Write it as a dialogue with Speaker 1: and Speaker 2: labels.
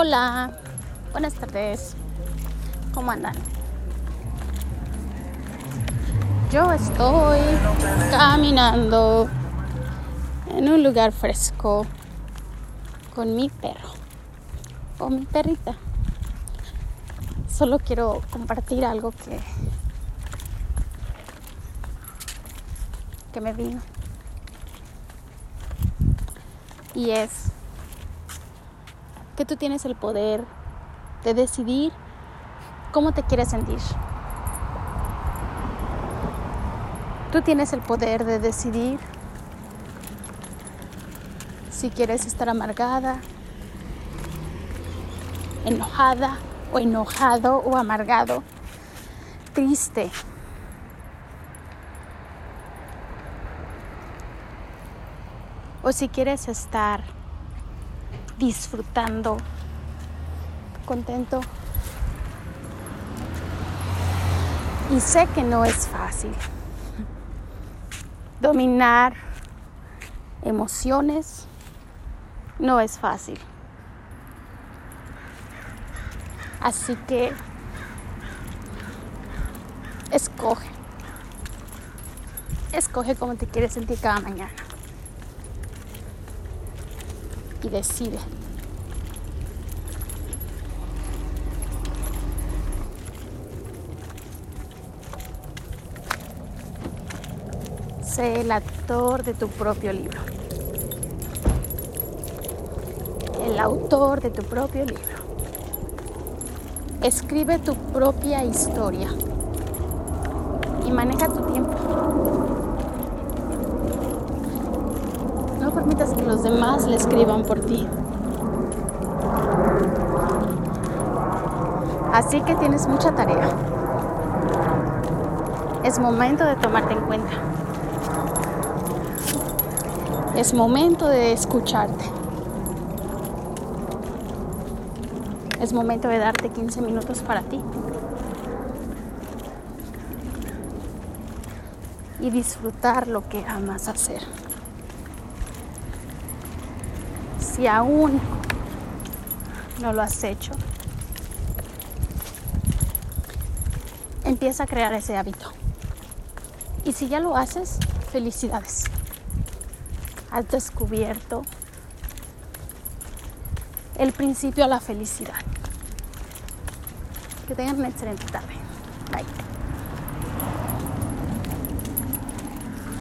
Speaker 1: Hola, buenas tardes. ¿Cómo andan? Yo estoy caminando en un lugar fresco con mi perro o mi perrita. Solo quiero compartir algo que que me vino. Y es que tú tienes el poder de decidir cómo te quieres sentir. Tú tienes el poder de decidir si quieres estar amargada, enojada o enojado o amargado, triste. O si quieres estar disfrutando, contento. Y sé que no es fácil dominar emociones, no es fácil. Así que escoge. Escoge cómo te quieres sentir cada mañana. Y decide. Sé el actor de tu propio libro. El autor de tu propio libro. Escribe tu propia historia y maneja tu tiempo. No permitas que los demás le escriban por ti. Así que tienes mucha tarea. Es momento de tomarte en cuenta. Es momento de escucharte. Es momento de darte 15 minutos para ti. Y disfrutar lo que amas hacer. Si aún no lo has hecho, empieza a crear ese hábito. Y si ya lo haces, felicidades. Has descubierto el principio a la felicidad. Que tengan una excelente tarde. Bye.